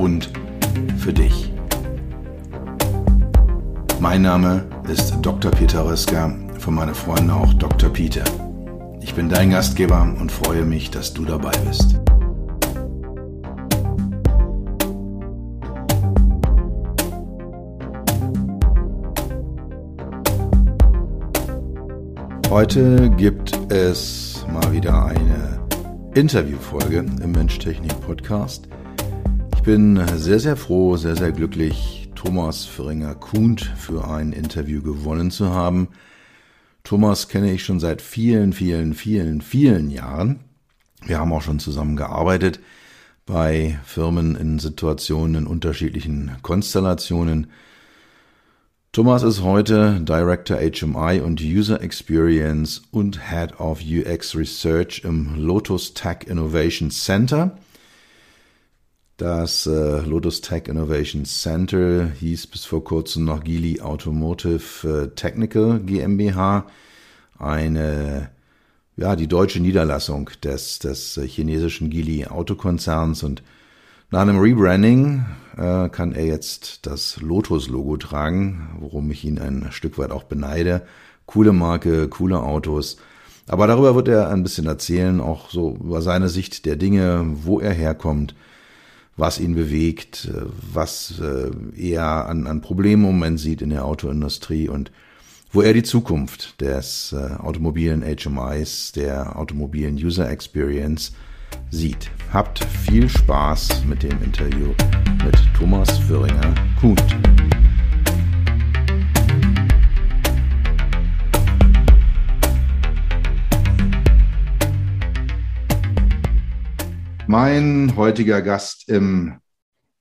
und für dich. Mein Name ist Dr. Peter Röska, von meinen Freunden auch Dr. Peter. Ich bin dein Gastgeber und freue mich, dass du dabei bist. Heute gibt es mal wieder eine Interviewfolge im Mensch-Technik-Podcast. Ich bin sehr, sehr froh, sehr, sehr glücklich, Thomas Föhringer-Kuhnt für ein Interview gewonnen zu haben. Thomas kenne ich schon seit vielen, vielen, vielen, vielen Jahren. Wir haben auch schon zusammen gearbeitet bei Firmen in Situationen in unterschiedlichen Konstellationen. Thomas ist heute Director HMI und User Experience und Head of UX Research im Lotus Tech Innovation Center. Das äh, Lotus Tech Innovation Center hieß bis vor kurzem noch Geely Automotive äh, Technical GmbH, eine ja die deutsche Niederlassung des des äh, chinesischen Geely Autokonzerns und nach einem Rebranding äh, kann er jetzt das Lotus Logo tragen, worum ich ihn ein Stück weit auch beneide. Coole Marke, coole Autos. Aber darüber wird er ein bisschen erzählen, auch so über seine Sicht der Dinge, wo er herkommt, was ihn bewegt, äh, was äh, er an, an Problemen im Moment sieht in der Autoindustrie und wo er die Zukunft des äh, automobilen HMIs, der automobilen User Experience sieht. Habt viel Spaß mit dem Interview mit Thomas Föhringer-Kuhnt. Mein heutiger Gast im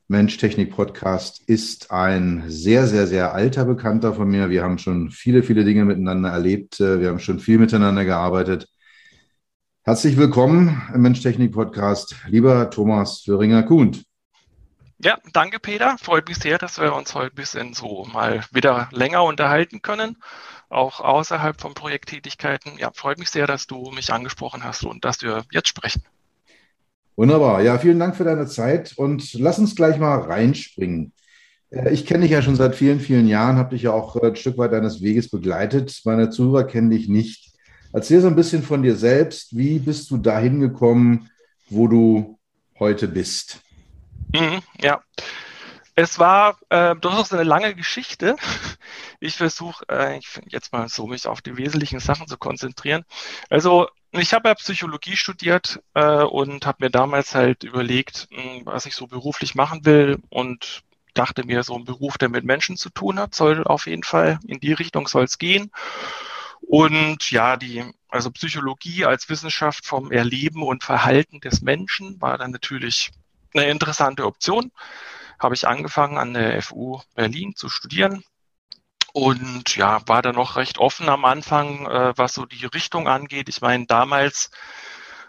Mensch-Technik-Podcast ist ein sehr, sehr, sehr alter Bekannter von mir. Wir haben schon viele, viele Dinge miteinander erlebt. Wir haben schon viel miteinander gearbeitet. Herzlich willkommen im Mensch-Technik-Podcast, lieber Thomas Föhringer-Kuhnt. Ja, danke, Peter. Freut mich sehr, dass wir uns heute ein bisschen so mal wieder länger unterhalten können, auch außerhalb von Projekttätigkeiten. Ja, freut mich sehr, dass du mich angesprochen hast und dass wir jetzt sprechen. Wunderbar. Ja, vielen Dank für deine Zeit und lass uns gleich mal reinspringen. Äh, ich kenne dich ja schon seit vielen, vielen Jahren, habe dich ja auch äh, ein Stück weit deines Weges begleitet. Meine Zuhörer kennen dich nicht. Erzähl so ein bisschen von dir selbst. Wie bist du dahin gekommen, wo du heute bist? Mhm, ja, es war äh, durchaus eine lange Geschichte. Ich versuche äh, jetzt mal so mich auf die wesentlichen Sachen zu konzentrieren. Also ich habe ja Psychologie studiert äh, und habe mir damals halt überlegt, mh, hm, was ich so beruflich machen will und dachte mir, so ein Beruf, der mit Menschen zu tun hat, soll auf jeden Fall in die Richtung soll es gehen. Und ja, die, also Psychologie als Wissenschaft vom Erleben und Verhalten des Menschen war dann natürlich eine interessante Option. Habe ich angefangen an der FU Berlin zu studieren und ja, war da noch recht offen am Anfang, äh, was so die Richtung angeht. Ich meine, damals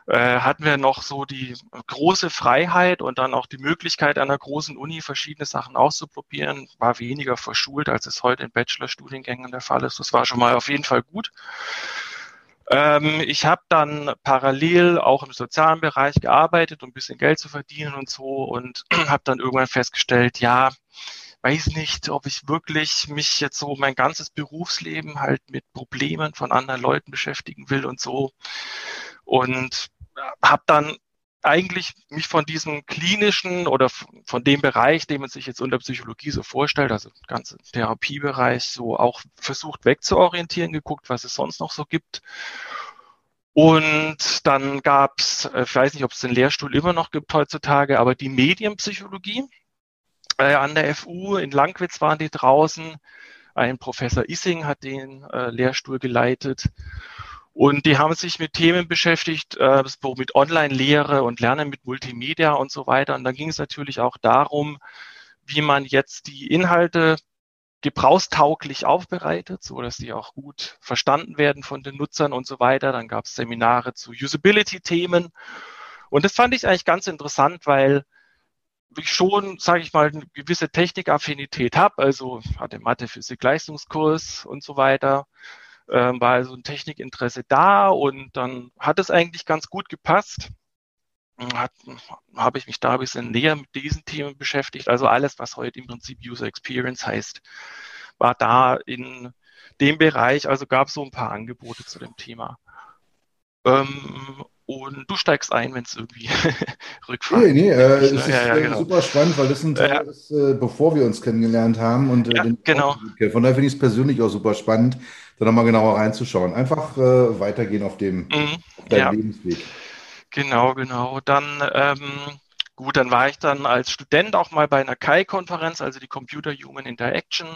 äh, hatten wir noch so die große Freiheit und dann auch die Möglichkeit an einer großen Uni verschiedene Sachen auszuprobieren. War weniger verschult, als es heute in Bachelorstudiengängen der Fall ist. Das war schon mal auf jeden Fall gut. Ähm, ich habe dann parallel auch im sozialen Bereich gearbeitet, um ein bisschen Geld zu verdienen und so und habe dann irgendwann festgestellt, ja, weiß nicht, ob ich wirklich mich jetzt so mein ganzes Berufsleben halt mit Problemen von anderen Leuten beschäftigen will und so. Und habe dann eigentlich mich von diesem klinischen oder von dem Bereich, den man sich jetzt unter Psychologie so vorstellt, also ganze Therapiebereich, so auch versucht wegzuorientieren, geguckt, was es sonst noch so gibt. Und dann gab's, äh, ich weiß nicht, ob es den Lehrstuhl immer noch gibt heutzutage, aber die Medienpsychologie äh, an der FU in Langwitz waren die draußen. Ein Professor Issing hat den äh, Lehrstuhl geleitet. Und die haben sich mit Themen beschäftigt, äh, mit Online-Lehre und Lernen mit Multimedia und so weiter. Und dann ging es natürlich auch darum, wie man jetzt die Inhalte gebrauchstauglich aufbereitet, so dass die auch gut verstanden werden von den Nutzern und so weiter. Dann gab es Seminare zu Usability-Themen. Und das fand ich eigentlich ganz interessant, weil ich schon, sage ich mal, eine gewisse Technikaffinität habe. Also hatte Mathe, Physik, Leistungskurs und so weiter. Ähm, war also ein Technikinteresse da und dann hat es eigentlich ganz gut gepasst. Hat, habe ich mich da ein bisschen näher mit diesen Themen beschäftigt. Also alles, was heute im Prinzip User Experience heißt, war da in dem Bereich. Also gab es so ein paar Angebote zu dem Thema. Ähm, und du steigst ein, wenn es irgendwie Rückfragen Nee, nee, äh, es ist ja, ja, äh, genau. super spannend, weil das ein Teil ist, äh, bevor wir uns kennengelernt haben. Und, äh, ja, genau. Von daher finde ich es persönlich auch super spannend, da nochmal genauer reinzuschauen. Einfach äh, weitergehen auf dem mhm, ja. Lebensweg. Genau, genau. Dann, ähm, gut, dann war ich dann als Student auch mal bei einer KI-Konferenz, also die Computer Human Interaction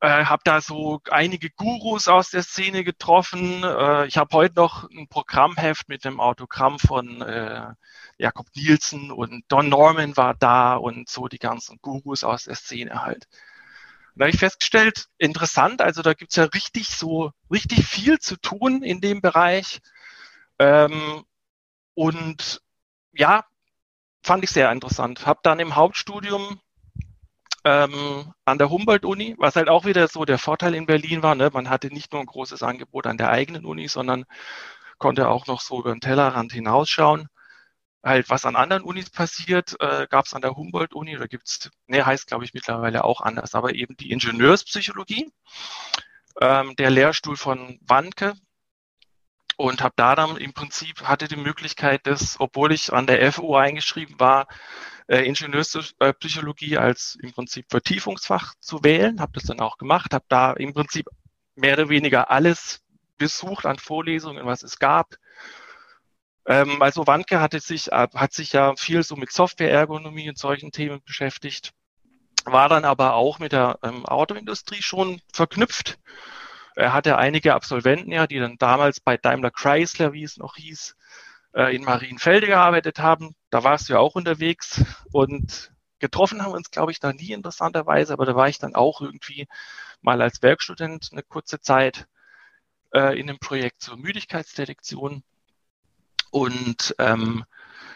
äh, habe da so einige Gurus aus der Szene getroffen. Äh, ich habe heute noch ein Programmheft mit dem Autogramm von äh, Jakob Nielsen und Don Norman war da und so die ganzen Gurus aus der Szene halt. da habe ich festgestellt, interessant, also da gibt's ja richtig so, richtig viel zu tun in dem Bereich. Ähm, und ja, fand ich sehr interessant. Habe dann im Hauptstudium ähm, an der Humboldt-Uni, was halt auch wieder so der Vorteil in Berlin war. Ne? Man hatte nicht nur ein großes Angebot an der eigenen Uni, sondern konnte auch noch so über den Tellerrand hinausschauen. Halt, was an anderen Unis passiert, äh, gab es an der Humboldt-Uni, oder gibt's, ne, heißt glaube ich mittlerweile auch anders, aber eben die Ingenieurspsychologie, ähm, der Lehrstuhl von Wanke, und habe da dann im Prinzip hatte die Möglichkeit, dass, obwohl ich an der FU eingeschrieben war, äh, Ingenieurspsychologie als im Prinzip Vertiefungsfach zu wählen. Habe das dann auch gemacht, habe da im Prinzip mehr oder weniger alles besucht an Vorlesungen, was es gab. Ähm, also Wanke hatte sich, äh, hat sich ja viel so mit Softwareergonomie und solchen Themen beschäftigt, war dann aber auch mit der ähm, Autoindustrie schon verknüpft. Er hatte einige Absolventen ja, die dann damals bei Daimler Chrysler, wie es noch hieß, äh, in Marienfelde gearbeitet haben. Da warst du ja auch unterwegs und getroffen haben wir uns, glaube ich, da nie interessanterweise, aber da war ich dann auch irgendwie mal als Werkstudent eine kurze Zeit äh, in einem Projekt zur Müdigkeitsdetektion. Und ähm,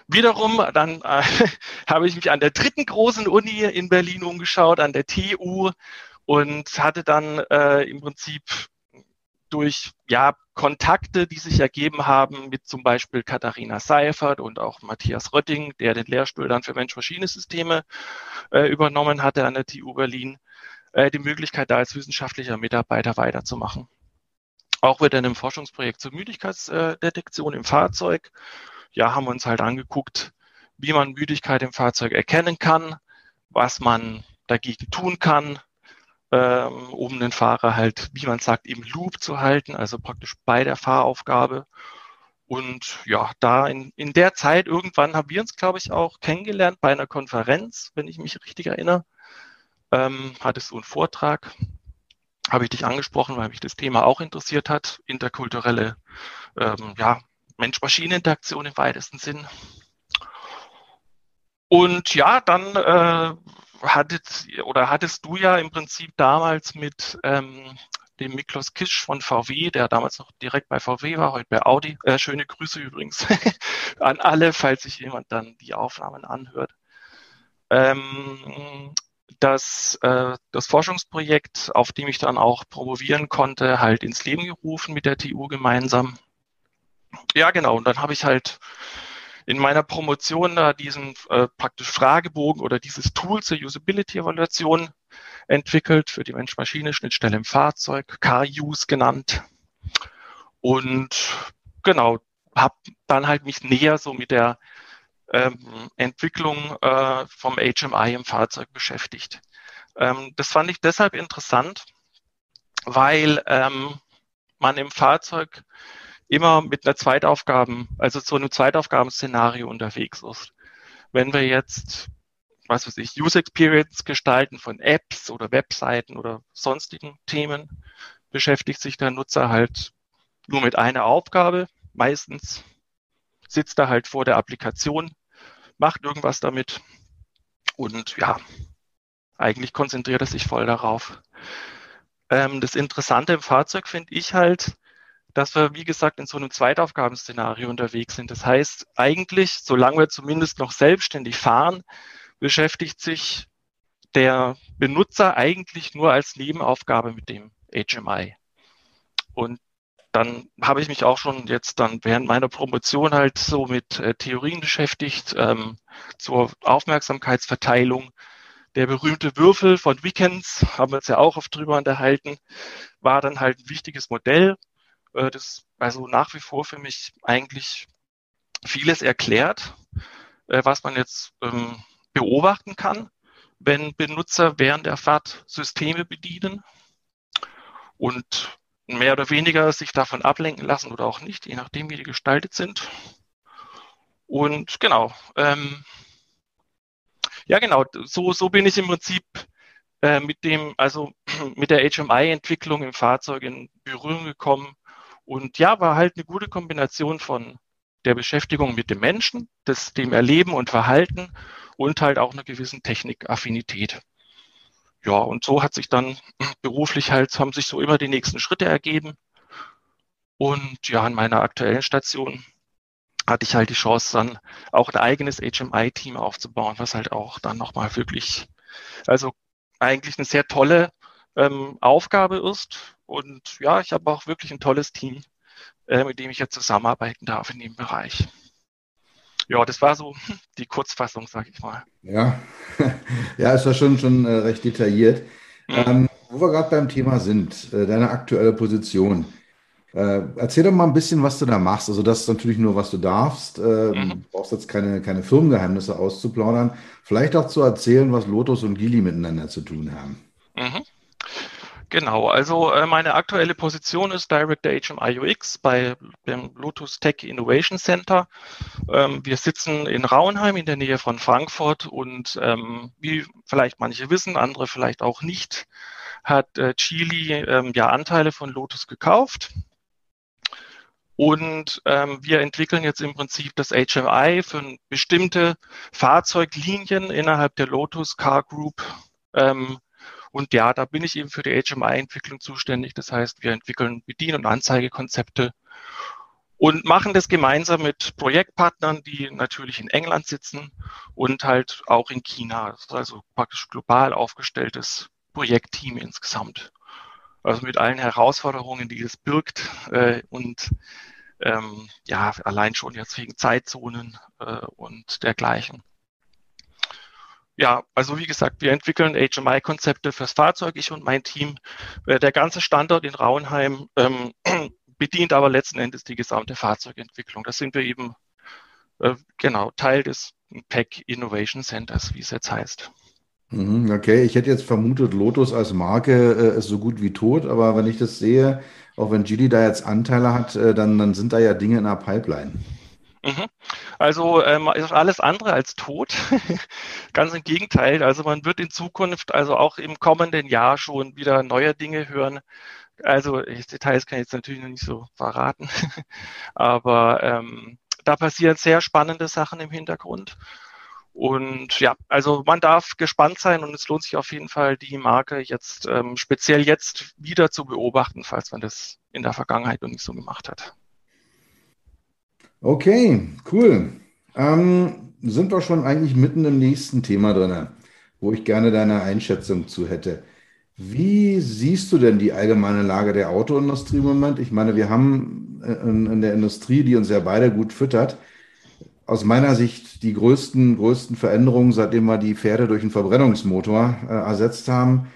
wiederum, dann äh, habe ich mich an der dritten großen Uni in Berlin umgeschaut, an der TU und hatte dann äh, im Prinzip durch ja, Kontakte, die sich ergeben haben mit zum Beispiel Katharina Seifert und auch Matthias Rötting, der den Lehrstuhl dann für Mensch-Maschine-Systeme äh, übernommen hatte an der TU Berlin, äh, die Möglichkeit, da als wissenschaftlicher Mitarbeiter weiterzumachen. Auch in einem Forschungsprojekt zur Müdigkeitsdetektion im Fahrzeug. Ja, haben wir uns halt angeguckt, wie man Müdigkeit im Fahrzeug erkennen kann, was man dagegen tun kann, ähm, um den Fahrer halt, wie man sagt, im Loop zu halten, also praktisch bei der Fahraufgabe. Und ja, da in, in der Zeit irgendwann haben wir uns, glaube ich, auch kennengelernt bei einer Konferenz, wenn ich mich richtig erinnere. Ähm, hattest du einen Vortrag, habe ich dich angesprochen, weil mich das Thema auch interessiert hat, interkulturelle ähm, ja, Mensch-Maschinen-Interaktion im weitesten Sinn. Und ja, dann äh, hattet oder hattest du ja im Prinzip damals mit ähm, dem Miklos Kisch von VW, der damals noch direkt bei VW war, heute bei Audi. Äh, schöne Grüße übrigens an alle, falls sich jemand dann die Aufnahmen anhört. Ähm, das, äh, das Forschungsprojekt, auf dem ich dann auch promovieren konnte, halt ins Leben gerufen mit der TU gemeinsam. Ja, genau. Und dann habe ich halt in meiner Promotion da diesen äh, praktisch Fragebogen oder dieses Tool zur Usability-Evaluation entwickelt für die Mensch-Maschine-Schnittstelle im Fahrzeug, Car-Use genannt. Und genau, habe dann halt mich näher so mit der ähm, Entwicklung äh, vom HMI im Fahrzeug beschäftigt. Ähm, das fand ich deshalb interessant, weil ähm, man im Fahrzeug immer mit einer Zweitaufgaben, also so einem Zweitaufgabenszenario unterwegs ist. Wenn wir jetzt, was weiß ich, User Experience gestalten von Apps oder Webseiten oder sonstigen Themen, beschäftigt sich der Nutzer halt nur mit einer Aufgabe. Meistens sitzt er halt vor der Applikation, macht irgendwas damit und ja, eigentlich konzentriert er sich voll darauf. Ähm, das Interessante im Fahrzeug finde ich halt, dass wir, wie gesagt, in so einem Zweitaufgabenszenario unterwegs sind. Das heißt, eigentlich, solange wir zumindest noch selbstständig fahren, beschäftigt sich der Benutzer eigentlich nur als Nebenaufgabe mit dem HMI. Und dann habe ich mich auch schon jetzt dann während meiner Promotion halt so mit äh, Theorien beschäftigt ähm, zur Aufmerksamkeitsverteilung. Der berühmte Würfel von Wickens, haben wir uns ja auch oft drüber unterhalten, war dann halt ein wichtiges Modell, äh, das also nach wie vor für mich eigentlich vieles erklärt, äh, was man jetzt ähm, beobachten kann, wenn Benutzer während der Fahrt Systeme bedienen. Und mehr oder weniger sich davon ablenken lassen oder auch nicht, je nachdem, wie die gestaltet sind. Und genau, ähm, ja genau, so, so bin ich im Prinzip äh, mit dem, also mit der HMI-Entwicklung im Fahrzeug in Berührung gekommen. Und ja, war halt eine gute Kombination von der Beschäftigung mit dem Menschen, des, dem Erleben und Verhalten und halt auch einer gewissen Technikaffinität ja, und so hat sich dann beruflich halt, haben sich so immer die nächsten Schritte ergeben. Und ja, in meiner aktuellen Station hatte ich halt die Chance, dann auch ein eigenes HMI-Team aufzubauen, was halt auch dann nochmal wirklich, also eigentlich eine sehr tolle ähm, Aufgabe ist. Und ja, ich habe auch wirklich ein tolles Team, äh, mit dem ich jetzt zusammenarbeiten darf in dem Bereich ja, das war so die Kurzfassung, sag ich mal. Ja, ja, es war schon, schon äh, recht detailliert. Mhm. Ähm, wo wir gerade beim Thema sind, äh, deine aktuelle Position. Äh, erzähl doch mal ein bisschen, was du da machst. Also das ist natürlich nur, was du darfst. Äh, mhm. Du brauchst jetzt keine, keine Firmengeheimnisse auszuplaudern. Vielleicht auch zu erzählen, was Lotus und Gili miteinander zu tun haben. Mhm. Genau, also äh, meine aktuelle Position ist Director HMI UX bei dem Lotus Tech Innovation Center. Ähm, wir sitzen in Rauenheim in der Nähe von Frankfurt und ähm, wie vielleicht manche wissen, andere vielleicht auch nicht, hat äh, Chili ähm, ja Anteile von Lotus gekauft. Und ähm, wir entwickeln jetzt im Prinzip das HMI für bestimmte Fahrzeuglinien innerhalb der Lotus Car Group ähm, und ja, da bin ich eben für die HMI-Entwicklung zuständig. Das heißt, wir entwickeln Bedien- und Anzeigekonzepte und machen das gemeinsam mit Projektpartnern, die natürlich in England sitzen und halt auch in China. also praktisch global aufgestelltes Projektteam insgesamt. Also mit allen Herausforderungen, die es birgt äh, und ähm, ja, allein schon jetzt wegen Zeitzonen äh, und dergleichen ja, also wie gesagt, wir entwickeln HMI-Konzepte fürs Fahrzeug, ich und mein Team. Äh, der ganze Standort in Rauenheim ähm, bedient aber letzten Endes die gesamte Fahrzeugentwicklung. Das sind wir eben äh, genau Teil des PEC Innovation Centers, wie es jetzt heißt. Mhm, okay, ich hätte jetzt vermutet, Lotus als Marke äh, ist so gut wie tot, aber wenn ich das sehe, auch wenn Gili da jetzt Anteile hat, äh, dann, dann sind da ja Dinge in der Pipeline. Mhm. Also ähm, ist alles andere als tot. Ganz im Gegenteil. Also man wird in Zukunft, also auch im kommenden Jahr schon wieder neue Dinge hören. Also Details kann ich jetzt natürlich noch nicht so verraten. Aber ähm, da passieren sehr spannende Sachen im Hintergrund. Und ja, also man darf gespannt sein und es lohnt sich auf jeden Fall, die Marke jetzt ähm, speziell jetzt wieder zu beobachten, falls man das in der Vergangenheit noch nicht so gemacht hat. Okay, cool. Ähm, sind wir schon eigentlich mitten im nächsten Thema drin, wo ich gerne deine Einschätzung zu hätte. Wie siehst du denn die allgemeine Lage der Autoindustrie im Moment? Ich meine, wir haben äh, in, in der Industrie, die uns ja beide gut füttert, aus meiner Sicht die größten, größten Veränderungen, seitdem wir die Pferde durch einen Verbrennungsmotor äh, ersetzt haben.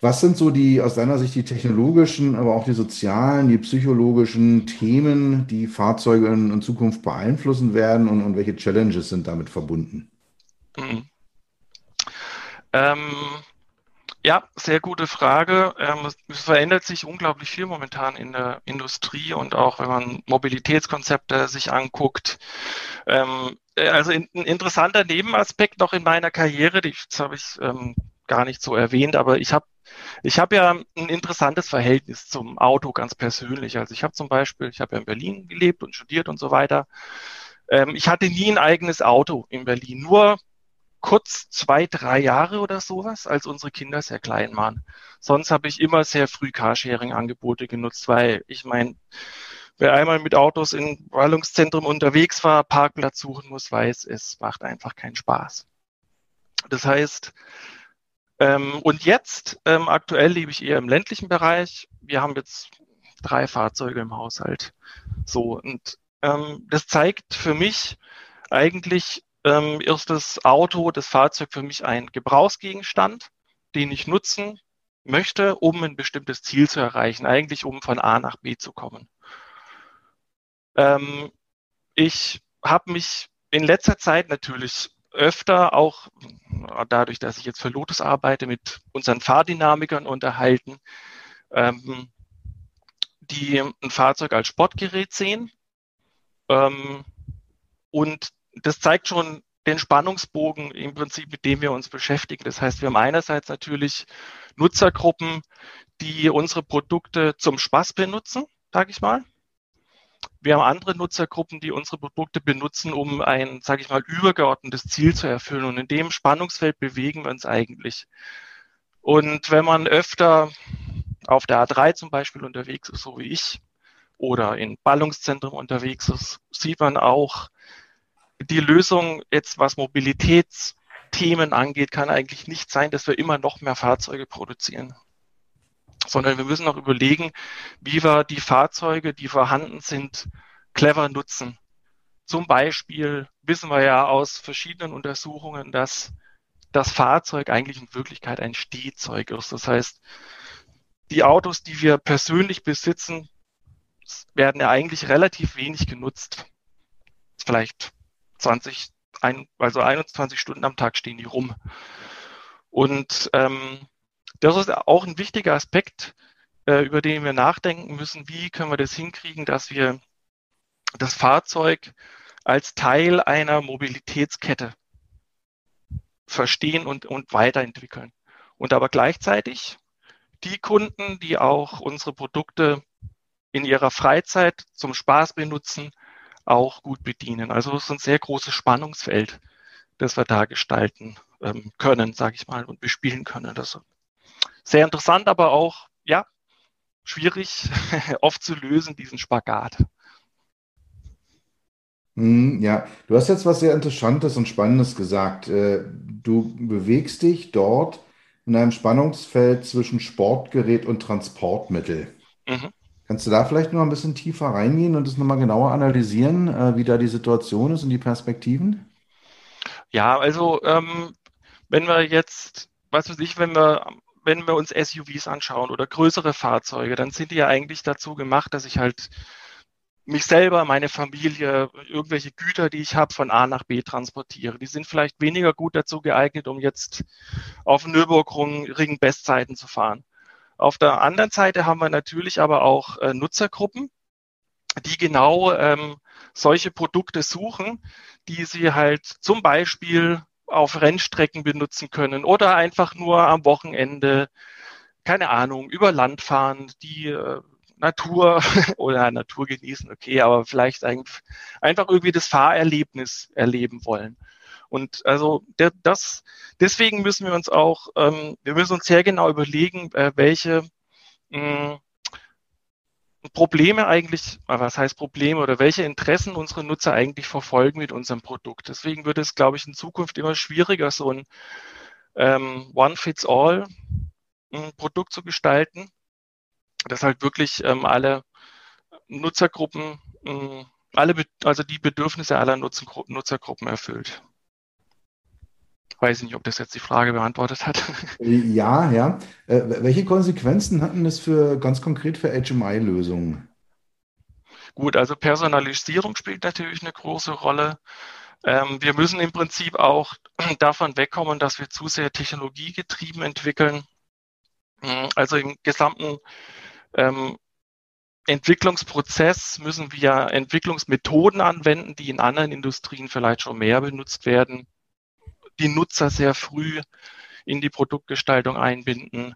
Was sind so die, aus deiner Sicht, die technologischen, aber auch die sozialen, die psychologischen Themen, die Fahrzeuge in, Zukunft beeinflussen werden und, und, welche Challenges sind damit verbunden? Mhm. Ähm, ja, sehr gute Frage. Ähm, es verändert sich unglaublich viel momentan in der Industrie und auch wenn man Mobilitätskonzepte sich anguckt. Ähm, äh, also ein interessanter Nebenaspekt noch in meiner Karriere, das habe ich ähm, gar nicht so erwähnt, aber ich habe ich habe ja ein interessantes Verhältnis zum Auto ganz persönlich. Also ich habe zum Beispiel, ich habe ja in Berlin gelebt und studiert und so weiter. Ähm, ich hatte nie ein eigenes Auto in Berlin, nur kurz zwei, drei Jahre oder sowas, als unsere Kinder sehr klein waren. Sonst habe ich immer sehr früh Carsharing-Angebote genutzt, weil ich meine, wer einmal mit Autos in Wallungszentrum unterwegs war, Parkplatz suchen muss, weiß, es macht einfach keinen Spaß. Das heißt, ähm, und jetzt, ähm, aktuell lebe ich eher im ländlichen Bereich. Wir haben jetzt drei Fahrzeuge im Haushalt. So, und ähm, das zeigt für mich eigentlich, ähm, ist das Auto, das Fahrzeug für mich ein Gebrauchsgegenstand, den ich nutzen möchte, um ein bestimmtes Ziel zu erreichen, eigentlich um von A nach B zu kommen. Ähm, ich habe mich in letzter Zeit natürlich öfter auch dadurch, dass ich jetzt für Lotus arbeite, mit unseren Fahrdynamikern unterhalten, ähm, die ein Fahrzeug als Sportgerät sehen. Ähm, und das zeigt schon den Spannungsbogen im Prinzip, mit dem wir uns beschäftigen. Das heißt, wir haben einerseits natürlich Nutzergruppen, die unsere Produkte zum Spaß benutzen, sage ich mal. Wir haben andere Nutzergruppen, die unsere Produkte benutzen, um ein, sage ich mal, übergeordnetes Ziel zu erfüllen. Und in dem Spannungsfeld bewegen wir uns eigentlich. Und wenn man öfter auf der A3 zum Beispiel unterwegs ist, so wie ich, oder in Ballungszentren unterwegs ist, sieht man auch, die Lösung jetzt, was Mobilitätsthemen angeht, kann eigentlich nicht sein, dass wir immer noch mehr Fahrzeuge produzieren sondern wir müssen auch überlegen, wie wir die Fahrzeuge, die vorhanden sind, clever nutzen. Zum Beispiel wissen wir ja aus verschiedenen Untersuchungen, dass das Fahrzeug eigentlich in Wirklichkeit ein Stehzeug ist. Das heißt, die Autos, die wir persönlich besitzen, werden ja eigentlich relativ wenig genutzt. Vielleicht 20, also 21 Stunden am Tag stehen die rum. Und ähm, das ist auch ein wichtiger Aspekt, äh, über den wir nachdenken müssen. Wie können wir das hinkriegen, dass wir das Fahrzeug als Teil einer Mobilitätskette verstehen und, und weiterentwickeln. Und aber gleichzeitig die Kunden, die auch unsere Produkte in ihrer Freizeit zum Spaß benutzen, auch gut bedienen. Also es ist ein sehr großes Spannungsfeld, das wir da gestalten ähm, können, sage ich mal, und bespielen können. Das sehr interessant, aber auch, ja, schwierig oft zu lösen, diesen Spagat. Hm, ja, du hast jetzt was sehr Interessantes und Spannendes gesagt. Äh, du bewegst dich dort in einem Spannungsfeld zwischen Sportgerät und Transportmittel. Mhm. Kannst du da vielleicht noch ein bisschen tiefer reingehen und das nochmal genauer analysieren, äh, wie da die Situation ist und die Perspektiven? Ja, also ähm, wenn wir jetzt, was weiß ich, wenn wir wenn wir uns SUVs anschauen oder größere Fahrzeuge, dann sind die ja eigentlich dazu gemacht, dass ich halt mich selber, meine Familie, irgendwelche Güter, die ich habe, von A nach B transportiere. Die sind vielleicht weniger gut dazu geeignet, um jetzt auf Nürburgring Bestzeiten zu fahren. Auf der anderen Seite haben wir natürlich aber auch äh, Nutzergruppen, die genau ähm, solche Produkte suchen, die sie halt zum Beispiel auf Rennstrecken benutzen können oder einfach nur am Wochenende, keine Ahnung, über Land fahren, die äh, Natur oder Natur genießen, okay, aber vielleicht einfach irgendwie das Fahrerlebnis erleben wollen. Und also der, das, deswegen müssen wir uns auch, ähm, wir müssen uns sehr genau überlegen, äh, welche mh, Probleme eigentlich, was heißt Probleme oder welche Interessen unsere Nutzer eigentlich verfolgen mit unserem Produkt. Deswegen wird es, glaube ich, in Zukunft immer schwieriger, so ein ähm, One-Fits-All-Produkt zu gestalten, das halt wirklich ähm, alle Nutzergruppen, äh, alle, also die Bedürfnisse aller Nutzergruppen erfüllt. Weiß ich nicht, ob das jetzt die Frage beantwortet hat. Ja, ja. Äh, welche Konsequenzen hatten das für ganz konkret für HMI-Lösungen? Gut, also Personalisierung spielt natürlich eine große Rolle. Ähm, wir müssen im Prinzip auch davon wegkommen, dass wir zu sehr technologiegetrieben entwickeln. Hm, also im gesamten ähm, Entwicklungsprozess müssen wir Entwicklungsmethoden anwenden, die in anderen Industrien vielleicht schon mehr benutzt werden die Nutzer sehr früh in die Produktgestaltung einbinden,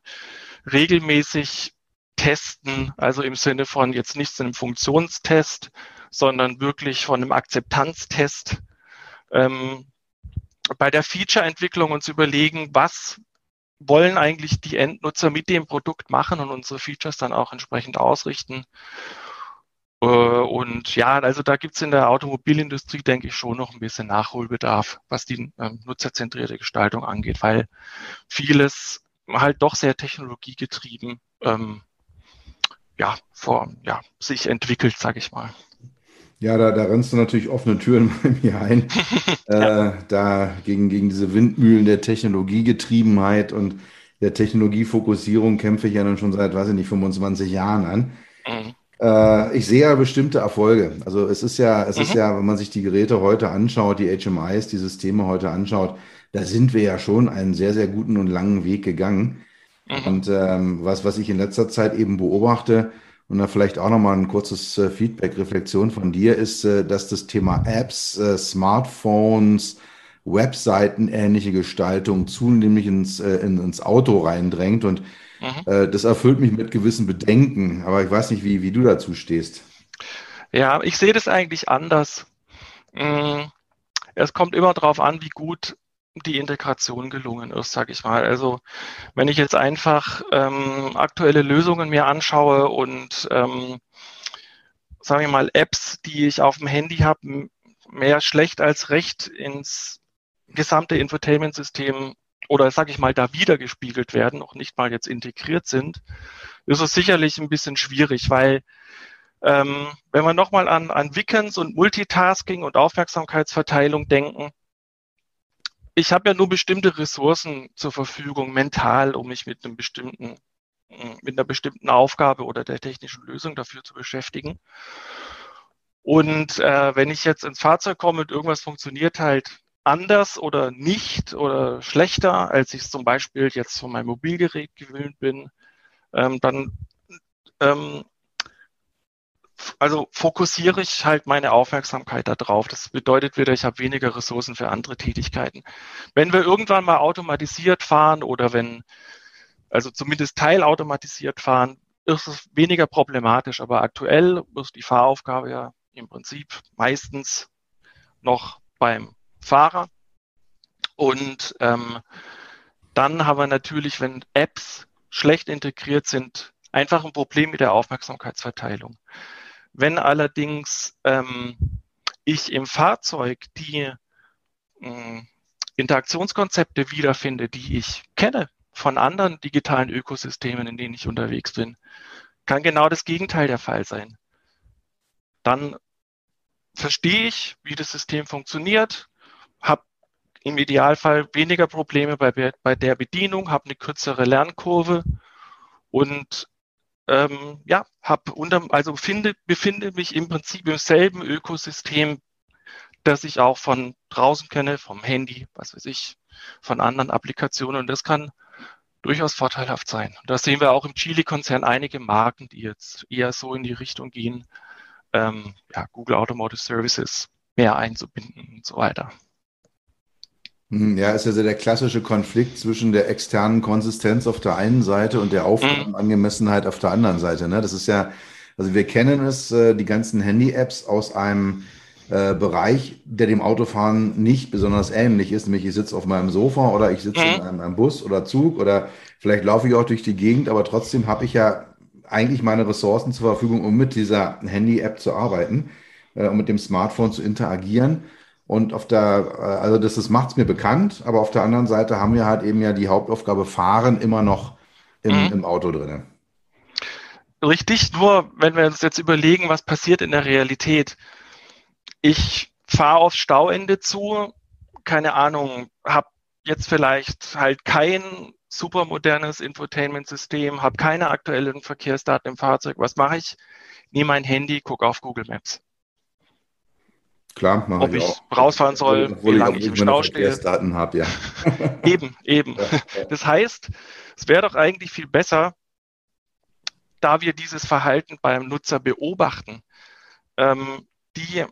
regelmäßig testen, also im Sinne von jetzt nicht einem Funktionstest, sondern wirklich von einem Akzeptanztest. Ähm, bei der Feature-Entwicklung uns überlegen, was wollen eigentlich die Endnutzer mit dem Produkt machen und unsere Features dann auch entsprechend ausrichten. Äh, und ja, also da gibt es in der Automobilindustrie, denke ich, schon noch ein bisschen Nachholbedarf, was die äh, nutzerzentrierte Gestaltung angeht, weil vieles halt doch sehr technologiegetrieben ähm, ja, vor, ja, sich entwickelt, sage ich mal. Ja, da, da rennst du natürlich offene Türen bei mir ein. ja. äh, da gegen, gegen diese Windmühlen der Technologiegetriebenheit und der Technologiefokussierung kämpfe ich ja dann schon seit, weiß ich nicht, 25 Jahren an. Mhm. Äh, ich sehe ja bestimmte Erfolge. Also es ist ja, es mhm. ist ja, wenn man sich die Geräte heute anschaut, die HMIs, die Systeme heute anschaut, da sind wir ja schon einen sehr, sehr guten und langen Weg gegangen. Mhm. Und ähm, was, was ich in letzter Zeit eben beobachte, und da vielleicht auch nochmal ein kurzes äh, Feedback, Reflexion von dir ist, äh, dass das Thema Apps, äh, Smartphones, Webseiten ähnliche Gestaltung zunehmend ins, äh, in, ins Auto reindrängt. Und mhm. Äh, das erfüllt mich mit gewissen Bedenken. Aber ich weiß nicht, wie, wie du dazu stehst. Ja, ich sehe das eigentlich anders. Mm, es kommt immer darauf an, wie gut die Integration gelungen ist, sage ich mal. Also wenn ich jetzt einfach ähm, aktuelle Lösungen mir anschaue und ähm, sagen wir mal Apps, die ich auf dem Handy habe, mehr schlecht als recht ins gesamte Infotainment-System oder sage ich mal da wiedergespiegelt werden, noch nicht mal jetzt integriert sind, ist es sicherlich ein bisschen schwierig, weil ähm, wenn wir nochmal an, an Wickens und Multitasking und Aufmerksamkeitsverteilung denken, ich habe ja nur bestimmte Ressourcen zur Verfügung, mental, um mich mit einem bestimmten, mm, mit einer bestimmten Aufgabe oder der technischen Lösung dafür zu beschäftigen. Und äh, wenn ich jetzt ins Fahrzeug komme und irgendwas funktioniert halt anders oder nicht oder schlechter, als ich es zum Beispiel jetzt von meinem Mobilgerät gewöhnt bin, ähm, dann ähm, also fokussiere ich halt meine Aufmerksamkeit darauf. Das bedeutet wieder, ich habe weniger Ressourcen für andere Tätigkeiten. Wenn wir irgendwann mal automatisiert fahren oder wenn, also zumindest teilautomatisiert fahren, ist es weniger problematisch. Aber aktuell ist die Fahraufgabe ja im Prinzip meistens noch beim Fahrer. Und ähm, dann haben wir natürlich, wenn Apps schlecht integriert sind, einfach ein Problem mit der Aufmerksamkeitsverteilung. Wenn allerdings ähm, ich im Fahrzeug die äh, Interaktionskonzepte wiederfinde, die ich kenne von anderen digitalen Ökosystemen, in denen ich unterwegs bin, kann genau das Gegenteil der Fall sein. Dann verstehe ich, wie das System funktioniert, habe im Idealfall weniger Probleme bei, bei der Bedienung, habe eine kürzere Lernkurve und ähm, ja, hab unter, also finde, befinde mich im Prinzip im selben Ökosystem, das ich auch von draußen kenne, vom Handy, was weiß ich, von anderen Applikationen. Und das kann durchaus vorteilhaft sein. Und da sehen wir auch im Chili-Konzern einige Marken, die jetzt eher so in die Richtung gehen, ähm, ja, Google Automotive Services mehr einzubinden und so weiter. Hm, ja, ist ja so der klassische Konflikt zwischen der externen Konsistenz auf der einen Seite und der Aufgabenangemessenheit auf der anderen Seite. Ne? Das ist ja, also wir kennen es, äh, die ganzen Handy-Apps aus einem äh, Bereich, der dem Autofahren nicht besonders ähnlich ist, nämlich ich sitze auf meinem Sofa oder ich sitze in mhm. einem, einem Bus oder Zug oder vielleicht laufe ich auch durch die Gegend, aber trotzdem habe ich ja eigentlich meine Ressourcen zur Verfügung, um mit dieser Handy-App zu arbeiten, äh, um mit dem Smartphone zu interagieren. Und auf der, äh, also das, das macht es mir bekannt, aber auf der anderen Seite haben wir halt eben ja die Hauptaufgabe Fahren immer noch im, mhm. im Auto drin. Richtig, nur wenn wir uns jetzt überlegen, was passiert in der Realität. Ich fahre aufs Stauende zu, keine Ahnung, habe jetzt vielleicht halt kein supermodernes Infotainment-System, habe keine aktuellen Verkehrsdaten im Fahrzeug. Was mache ich? Nehme mein Handy, gucke auf Google Maps. Klar, mache Ob ich, ich rausfahren soll, Obwohl wie lange ich, ich im Stau stehe. Hab, ja. eben, eben. Das heißt, es wäre doch eigentlich viel besser, da wir dieses Verhalten beim Nutzer beobachten, ähm, die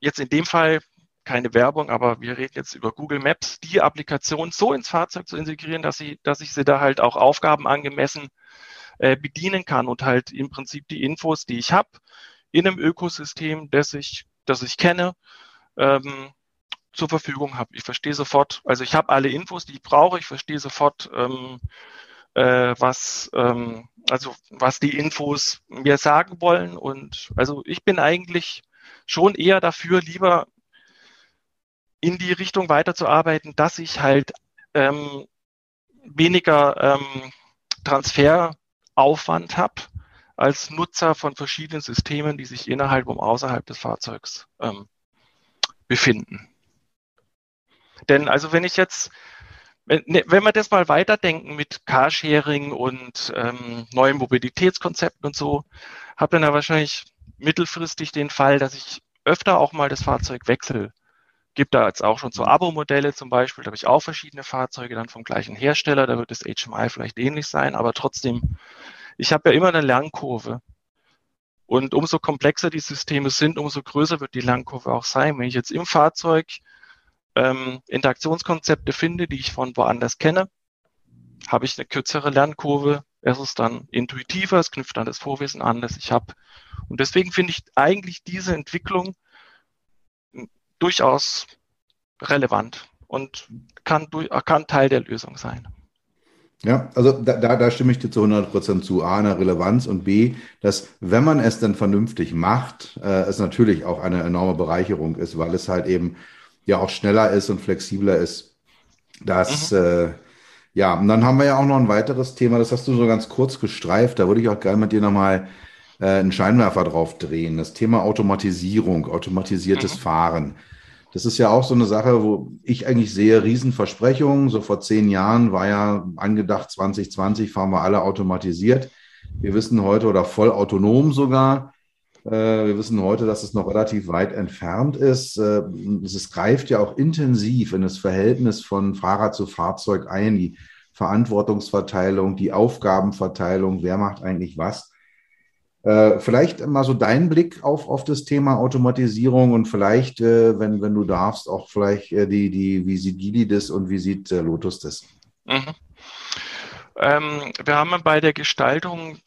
jetzt in dem Fall keine Werbung, aber wir reden jetzt über Google Maps, die Applikation so ins Fahrzeug zu integrieren, dass sie, dass ich sie da halt auch Aufgaben angemessen äh, bedienen kann und halt im Prinzip die Infos, die ich habe, in einem Ökosystem, das ich, das ich kenne, ähm, zur Verfügung habe. Ich verstehe sofort, also ich habe alle Infos, die ich brauche, ich verstehe sofort, ähm, äh, was, ähm, also was die Infos mir sagen wollen. Und also ich bin eigentlich schon eher dafür, lieber in die Richtung weiterzuarbeiten, dass ich halt ähm, weniger ähm, Transferaufwand habe als Nutzer von verschiedenen Systemen, die sich innerhalb und außerhalb des Fahrzeugs ähm, befinden. Denn also wenn ich jetzt, wenn, ne, wir das mal weiterdenken mit Carsharing und ähm, neuen Mobilitätskonzepten und so, habe dann ja wahrscheinlich mittelfristig den Fall, dass ich öfter auch mal das Fahrzeug wechsle. Gibt da jetzt auch schon so Abo-Modelle zum Beispiel, da habe ich auch verschiedene Fahrzeuge dann vom gleichen Hersteller, da wird das HMI vielleicht ähnlich sein, aber trotzdem, ich habe ja immer eine Lernkurve. Und umso komplexer die Systeme sind, umso größer wird die Lernkurve auch sein. Wenn ich jetzt im Fahrzeug ähm, Interaktionskonzepte finde, die ich von woanders kenne, habe ich eine kürzere Lernkurve. Es ist dann intuitiver, es knüpft an das Vorwissen an, das ich habe. Und deswegen finde ich eigentlich diese Entwicklung durchaus relevant und kann, kann Teil der Lösung sein. Ja, also da, da, da stimme ich dir zu 100 Prozent zu. A, eine Relevanz und B, dass wenn man es dann vernünftig macht, äh, es natürlich auch eine enorme Bereicherung ist, weil es halt eben ja auch schneller ist und flexibler ist. Das, mhm. äh, ja, und dann haben wir ja auch noch ein weiteres Thema, das hast du so ganz kurz gestreift, da würde ich auch gerne mit dir nochmal äh, einen Scheinwerfer drauf drehen. Das Thema Automatisierung, automatisiertes mhm. Fahren. Das ist ja auch so eine Sache, wo ich eigentlich sehe, Riesenversprechungen. So vor zehn Jahren war ja angedacht, 2020 fahren wir alle automatisiert. Wir wissen heute oder voll autonom sogar, äh, wir wissen heute, dass es noch relativ weit entfernt ist. Äh, es greift ja auch intensiv in das Verhältnis von Fahrer zu Fahrzeug ein, die Verantwortungsverteilung, die Aufgabenverteilung, wer macht eigentlich was. Äh, vielleicht mal so dein Blick auf, auf das Thema Automatisierung und vielleicht, wenn, wenn du darfst, auch vielleicht die, die, wie sieht Gili das und wie sieht Lotus das? Mhm. Ähm, wir haben bei der Gestaltung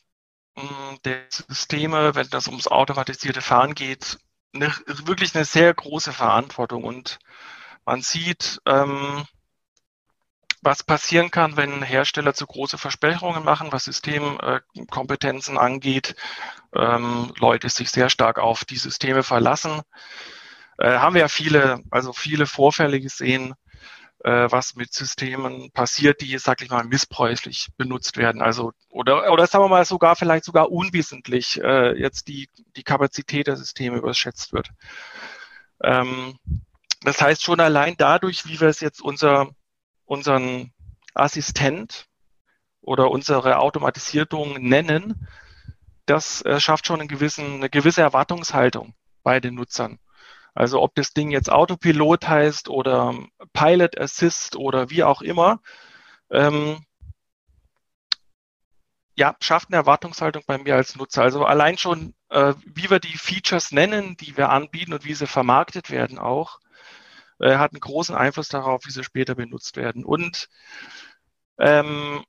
der Systeme, wenn das ums automatisierte Fahren geht, eine, wirklich eine sehr große Verantwortung. Und man sieht, ähm, was passieren kann, wenn Hersteller zu große Versprechungen machen, was Systemkompetenzen angeht, ähm, Leute sich sehr stark auf die Systeme verlassen. Äh, haben wir ja viele, also viele Vorfälle gesehen, äh, was mit Systemen passiert, die, sag ich mal, missbräuchlich benutzt werden. Also oder oder sagen wir mal sogar vielleicht sogar unwissentlich äh, jetzt die die Kapazität der Systeme überschätzt wird. Ähm, das heißt schon allein dadurch, wie wir es jetzt unser unseren Assistent oder unsere Automatisierung nennen, das äh, schafft schon gewissen, eine gewisse Erwartungshaltung bei den Nutzern. Also ob das Ding jetzt Autopilot heißt oder Pilot Assist oder wie auch immer, ähm, ja, schafft eine Erwartungshaltung bei mir als Nutzer. Also allein schon, äh, wie wir die Features nennen, die wir anbieten und wie sie vermarktet werden auch, äh, hat einen großen Einfluss darauf, wie sie später benutzt werden. Und ähm,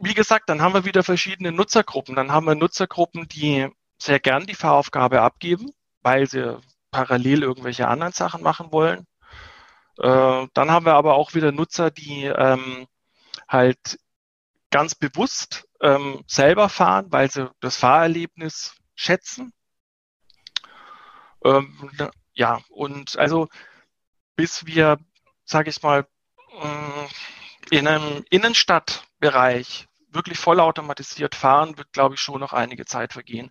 wie gesagt, dann haben wir wieder verschiedene Nutzergruppen. Dann haben wir Nutzergruppen, die sehr gern die Fahraufgabe abgeben, weil sie parallel irgendwelche anderen Sachen machen wollen. Äh, dann haben wir aber auch wieder Nutzer, die ähm, halt ganz bewusst ähm, selber fahren, weil sie das Fahrerlebnis schätzen. Ähm, ja, und also bis wir, sage ich mal, äh, in einem Innenstadtbereich wirklich vollautomatisiert fahren, wird, glaube ich, schon noch einige Zeit vergehen.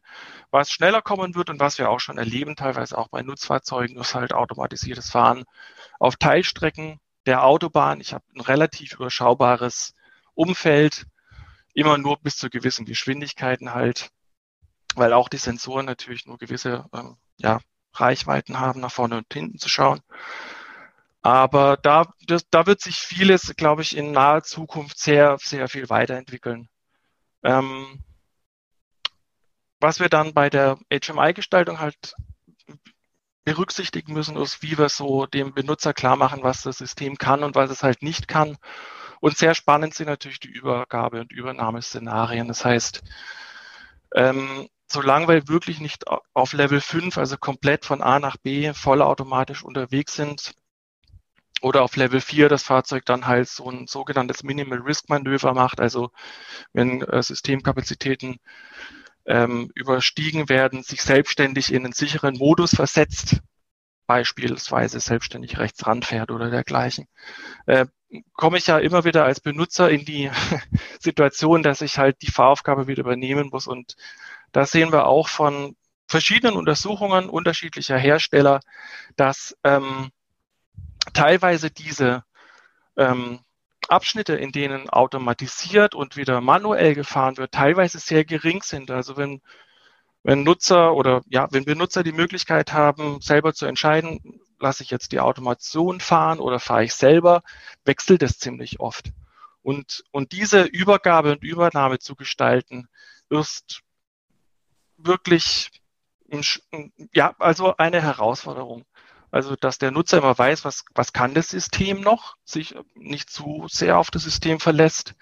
Was schneller kommen wird und was wir auch schon erleben, teilweise auch bei Nutzfahrzeugen, ist halt automatisiertes Fahren auf Teilstrecken der Autobahn. Ich habe ein relativ überschaubares Umfeld, immer nur bis zu gewissen Geschwindigkeiten halt, weil auch die Sensoren natürlich nur gewisse ähm, ja, Reichweiten haben, nach vorne und hinten zu schauen. Aber da, das, da wird sich vieles, glaube ich, in naher Zukunft sehr, sehr viel weiterentwickeln. Ähm, was wir dann bei der HMI-Gestaltung halt berücksichtigen müssen, ist, wie wir so dem Benutzer klar machen, was das System kann und was es halt nicht kann. Und sehr spannend sind natürlich die Übergabe- und Übernahmeszenarien. Das heißt, ähm, solange wir wirklich nicht auf Level 5, also komplett von A nach B vollautomatisch unterwegs sind, oder auf Level 4 das Fahrzeug dann halt so ein sogenanntes Minimal Risk Manöver macht, also wenn äh, Systemkapazitäten ähm, überstiegen werden, sich selbstständig in einen sicheren Modus versetzt, beispielsweise selbstständig rechts ranfährt oder dergleichen, äh, komme ich ja immer wieder als Benutzer in die Situation, dass ich halt die Fahraufgabe wieder übernehmen muss. Und da sehen wir auch von verschiedenen Untersuchungen unterschiedlicher Hersteller, dass ähm, teilweise diese ähm, Abschnitte, in denen automatisiert und wieder manuell gefahren wird, teilweise sehr gering sind. Also wenn, wenn Nutzer oder ja, wenn Benutzer die Möglichkeit haben, selber zu entscheiden, lasse ich jetzt die Automation fahren oder fahre ich selber, wechselt es ziemlich oft. Und, und diese Übergabe und Übernahme zu gestalten, ist wirklich ja, also eine Herausforderung. Also, dass der Nutzer immer weiß, was, was kann das System noch, sich nicht zu sehr auf das System verlässt,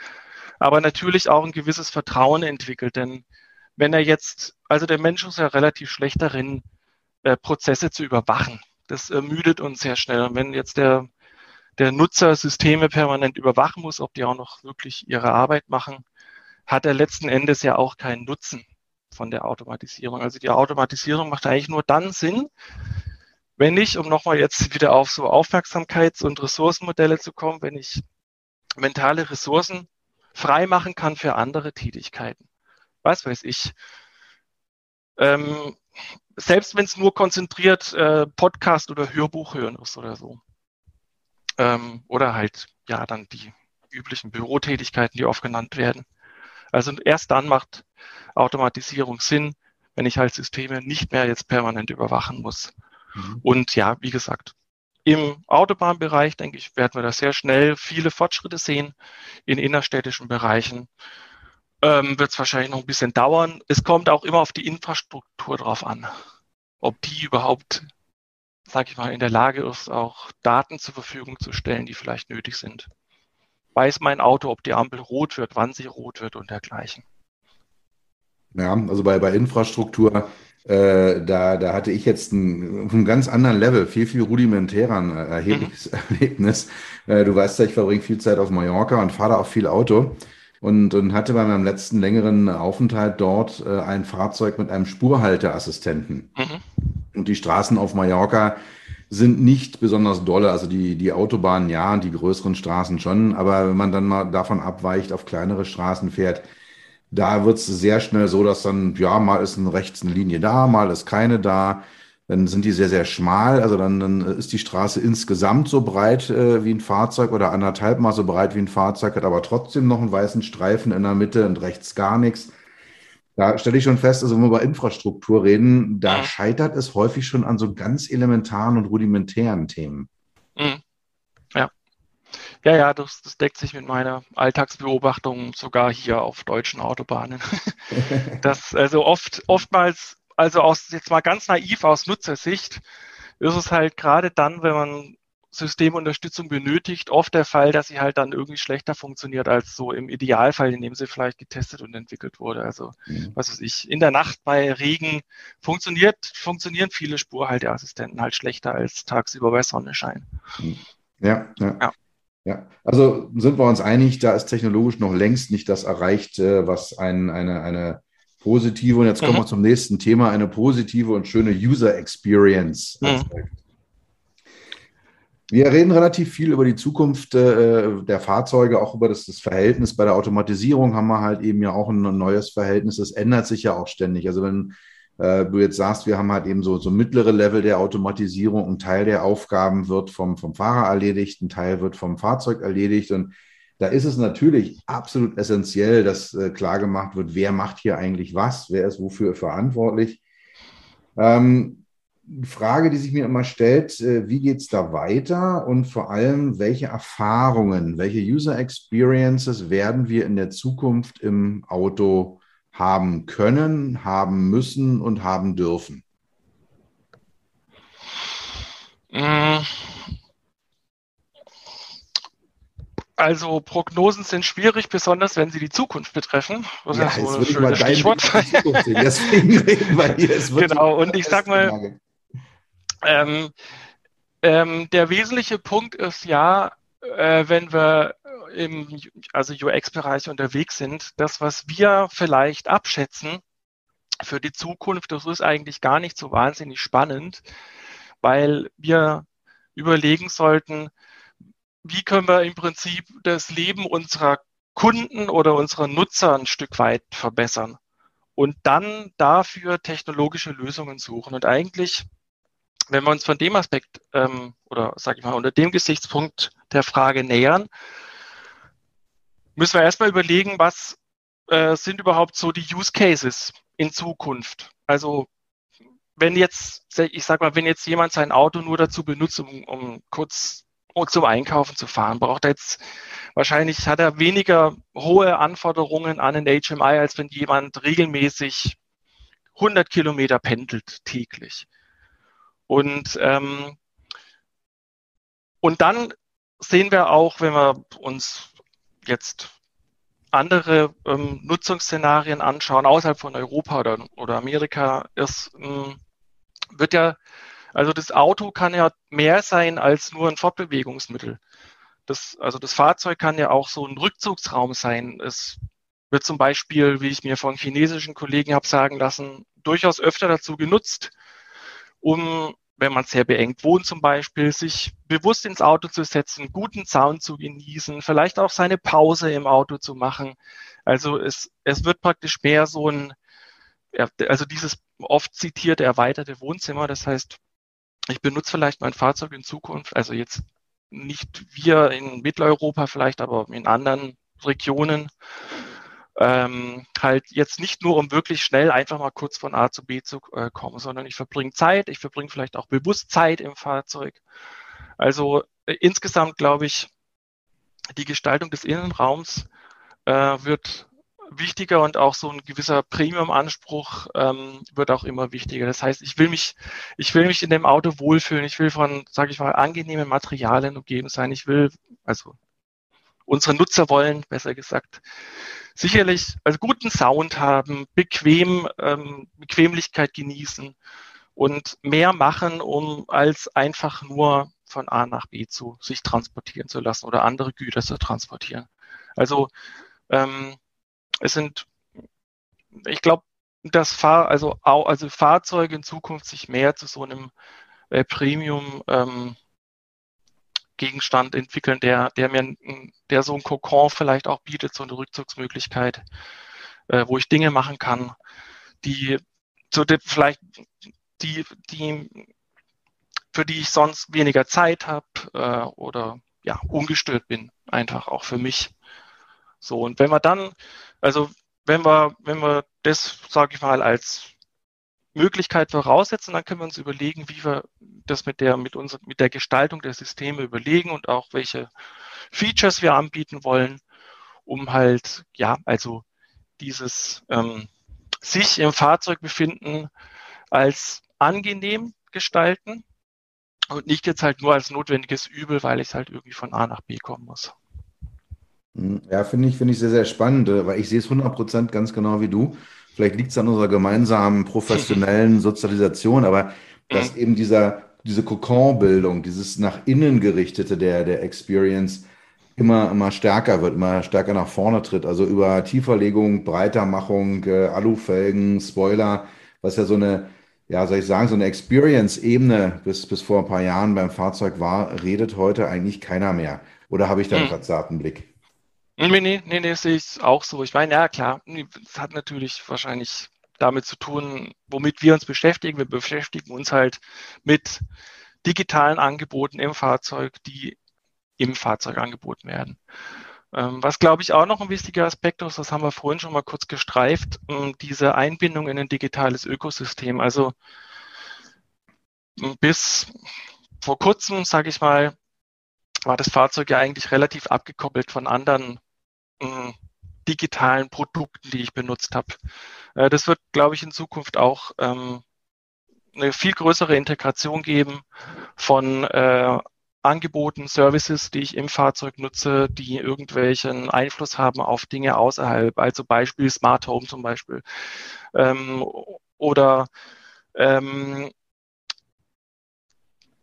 aber natürlich auch ein gewisses Vertrauen entwickelt. Denn wenn er jetzt, also der Mensch ist ja relativ schlecht darin, äh, Prozesse zu überwachen. Das ermüdet uns sehr schnell. Und wenn jetzt der, der Nutzer Systeme permanent überwachen muss, ob die auch noch wirklich ihre Arbeit machen, hat er letzten Endes ja auch keinen Nutzen von der Automatisierung. Also die Automatisierung macht eigentlich nur dann Sinn, wenn ich, um nochmal jetzt wieder auf so Aufmerksamkeits- und Ressourcenmodelle zu kommen, wenn ich mentale Ressourcen frei machen kann für andere Tätigkeiten. Was weiß ich. Ähm, selbst wenn es nur konzentriert äh, Podcast oder Hörbuch hören ist oder so. Ähm, oder halt, ja, dann die üblichen Bürotätigkeiten, die oft genannt werden. Also erst dann macht Automatisierung Sinn, wenn ich halt Systeme nicht mehr jetzt permanent überwachen muss. Mhm. Und ja, wie gesagt, im Autobahnbereich, denke ich, werden wir da sehr schnell viele Fortschritte sehen. In innerstädtischen Bereichen ähm, wird es wahrscheinlich noch ein bisschen dauern. Es kommt auch immer auf die Infrastruktur drauf an, ob die überhaupt, sag ich mal, in der Lage ist, auch Daten zur Verfügung zu stellen, die vielleicht nötig sind. Weiß mein Auto, ob die Ampel rot wird, wann sie rot wird und dergleichen. Ja, also bei, bei Infrastruktur äh, da, da hatte ich jetzt ein, auf einem ganz anderen Level, viel, viel rudimentärer ein äh, erhebliches mhm. Erlebnis. Äh, du weißt ja, ich verbringe viel Zeit auf Mallorca und fahre da auch viel Auto und, und hatte bei meinem letzten längeren Aufenthalt dort äh, ein Fahrzeug mit einem Spurhalteassistenten. Mhm. Und die Straßen auf Mallorca sind nicht besonders dolle. Also die, die Autobahnen ja, die größeren Straßen schon. Aber wenn man dann mal davon abweicht, auf kleinere Straßen fährt, da wird es sehr schnell so, dass dann, ja, mal ist eine rechts eine Linie da, mal ist keine da. Dann sind die sehr, sehr schmal. Also dann, dann ist die Straße insgesamt so breit äh, wie ein Fahrzeug oder anderthalb Mal so breit wie ein Fahrzeug, hat aber trotzdem noch einen weißen Streifen in der Mitte und rechts gar nichts. Da stelle ich schon fest, also wenn wir über Infrastruktur reden, da scheitert es häufig schon an so ganz elementaren und rudimentären Themen. Mhm. Ja, ja, das, das deckt sich mit meiner Alltagsbeobachtung sogar hier auf deutschen Autobahnen. das, also oft, oftmals, also aus, jetzt mal ganz naiv aus Nutzersicht, ist es halt gerade dann, wenn man Systemunterstützung benötigt, oft der Fall, dass sie halt dann irgendwie schlechter funktioniert als so im Idealfall, in dem sie vielleicht getestet und entwickelt wurde. Also, mhm. was weiß ich, in der Nacht bei Regen funktioniert, funktionieren viele Spurhalteassistenten halt schlechter als tagsüber bei Sonnenschein. Ja, ja. ja. Ja, also sind wir uns einig, da ist technologisch noch längst nicht das erreicht, äh, was ein, eine, eine positive, und jetzt kommen mhm. wir zum nächsten Thema, eine positive und schöne User Experience mhm. Wir reden relativ viel über die Zukunft äh, der Fahrzeuge, auch über das, das, Verhältnis. Bei der Automatisierung haben wir halt eben ja auch ein neues Verhältnis. Das ändert sich ja auch ständig. Also wenn äh, du jetzt sagst, wir haben halt eben so, so mittlere Level der Automatisierung. Ein Teil der Aufgaben wird vom, vom Fahrer erledigt, ein Teil wird vom Fahrzeug erledigt. Und da ist es natürlich absolut essentiell, dass äh, klar gemacht wird, wer macht hier eigentlich was, wer ist wofür verantwortlich. Ähm, Frage, die sich mir immer stellt, äh, wie geht es da weiter und vor allem, welche Erfahrungen, welche User Experiences werden wir in der Zukunft im Auto haben können, haben müssen und haben dürfen? Mm. Also Prognosen sind schwierig, besonders wenn sie die Zukunft betreffen. Das ja, ist so ein schönes Stichwort. Deswegen reden wir hier. genau, und ich sag mal, ähm, ähm, der wesentliche Punkt ist ja, äh, wenn wir im also UX-Bereich unterwegs sind, das, was wir vielleicht abschätzen für die Zukunft, das ist eigentlich gar nicht so wahnsinnig spannend, weil wir überlegen sollten, wie können wir im Prinzip das Leben unserer Kunden oder unserer Nutzer ein Stück weit verbessern und dann dafür technologische Lösungen suchen. Und eigentlich, wenn wir uns von dem Aspekt ähm, oder sage ich mal unter dem Gesichtspunkt der Frage nähern, müssen wir erstmal überlegen, was äh, sind überhaupt so die Use Cases in Zukunft. Also wenn jetzt, ich sag mal, wenn jetzt jemand sein Auto nur dazu benutzt, um, um kurz zum Einkaufen zu fahren, braucht er jetzt wahrscheinlich hat er weniger hohe Anforderungen an ein HMI, als wenn jemand regelmäßig 100 Kilometer pendelt täglich. Und ähm, und dann sehen wir auch, wenn wir uns jetzt andere ähm, Nutzungsszenarien anschauen, außerhalb von Europa oder, oder Amerika, ist, ähm, wird ja, also das Auto kann ja mehr sein als nur ein Fortbewegungsmittel. Das, also das Fahrzeug kann ja auch so ein Rückzugsraum sein. Es wird zum Beispiel, wie ich mir von chinesischen Kollegen habe sagen lassen, durchaus öfter dazu genutzt, um wenn man sehr beengt wohnt zum Beispiel, sich bewusst ins Auto zu setzen, guten Sound zu genießen, vielleicht auch seine Pause im Auto zu machen. Also es, es wird praktisch mehr so ein, also dieses oft zitierte erweiterte Wohnzimmer. Das heißt, ich benutze vielleicht mein Fahrzeug in Zukunft, also jetzt nicht wir in Mitteleuropa vielleicht, aber in anderen Regionen, ähm, halt jetzt nicht nur, um wirklich schnell einfach mal kurz von A zu B zu äh, kommen, sondern ich verbringe Zeit, ich verbringe vielleicht auch bewusst Zeit im Fahrzeug. Also äh, insgesamt glaube ich, die Gestaltung des Innenraums äh, wird wichtiger und auch so ein gewisser Premium-Anspruch ähm, wird auch immer wichtiger. Das heißt, ich will mich, ich will mich in dem Auto wohlfühlen. Ich will von, sage ich mal, angenehmen Materialien umgeben sein. Ich will, also unsere Nutzer wollen, besser gesagt, sicherlich also guten Sound haben, bequem, ähm, Bequemlichkeit genießen und mehr machen, um als einfach nur von A nach B zu sich transportieren zu lassen oder andere Güter zu transportieren. Also ähm, es sind, ich glaube, dass Fahr also, also Fahrzeuge in Zukunft sich mehr zu so einem äh, Premium ähm, Gegenstand entwickeln, der, der mir, der so ein Kokon vielleicht auch bietet, so eine Rückzugsmöglichkeit, äh, wo ich Dinge machen kann, die so die, vielleicht die, die, für die ich sonst weniger Zeit habe äh, oder ja, ungestört bin, einfach auch für mich. So, und wenn wir dann, also wenn wir, wenn wir das, sage ich mal, als Möglichkeit voraussetzen, dann können wir uns überlegen, wie wir das mit der, mit unserer, mit der Gestaltung der Systeme überlegen und auch welche Features wir anbieten wollen, um halt, ja, also dieses ähm, sich im Fahrzeug befinden als angenehm gestalten und nicht jetzt halt nur als notwendiges Übel, weil ich halt irgendwie von A nach B kommen muss. Hm, ja, finde ich, finde ich sehr, sehr spannend, äh, weil ich sehe es 100% ganz genau wie du. Vielleicht liegt es an unserer gemeinsamen professionellen Sozialisation, aber dass mhm. eben dieser, diese Kokon-Bildung, dieses nach innen gerichtete der, der Experience immer, immer stärker wird, immer stärker nach vorne tritt. Also über Tieferlegung, Breitermachung, äh, Alufelgen, Spoiler, was ja so eine, ja, soll ich sagen, so eine Experience-Ebene bis, bis vor ein paar Jahren beim Fahrzeug war, redet heute eigentlich keiner mehr. Oder habe ich da einen mhm. verzerrten Blick? Nee, nee, nee, nee, sehe ich auch so. Ich meine, ja, klar, es hat natürlich wahrscheinlich damit zu tun, womit wir uns beschäftigen. Wir beschäftigen uns halt mit digitalen Angeboten im Fahrzeug, die im Fahrzeug angeboten werden. Ähm, was, glaube ich, auch noch ein wichtiger Aspekt ist, das haben wir vorhin schon mal kurz gestreift, ähm, diese Einbindung in ein digitales Ökosystem. Also bis vor kurzem, sage ich mal, war das Fahrzeug ja eigentlich relativ abgekoppelt von anderen äh, digitalen Produkten, die ich benutzt habe. Äh, das wird, glaube ich, in Zukunft auch ähm, eine viel größere Integration geben von äh, Angeboten, Services, die ich im Fahrzeug nutze, die irgendwelchen Einfluss haben auf Dinge außerhalb, also Beispiel Smart Home zum Beispiel. Ähm, oder ähm,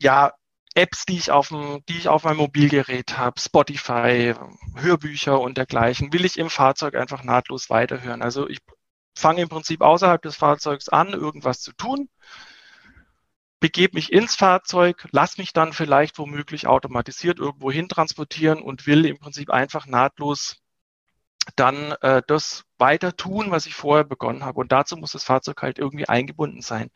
ja, Apps, die ich auf dem, die ich auf meinem Mobilgerät habe, Spotify, Hörbücher und dergleichen, will ich im Fahrzeug einfach nahtlos weiterhören. Also ich fange im Prinzip außerhalb des Fahrzeugs an, irgendwas zu tun, begebe mich ins Fahrzeug, lass mich dann vielleicht womöglich automatisiert irgendwo hin transportieren und will im Prinzip einfach nahtlos dann äh, das weiter tun, was ich vorher begonnen habe. Und dazu muss das Fahrzeug halt irgendwie eingebunden sein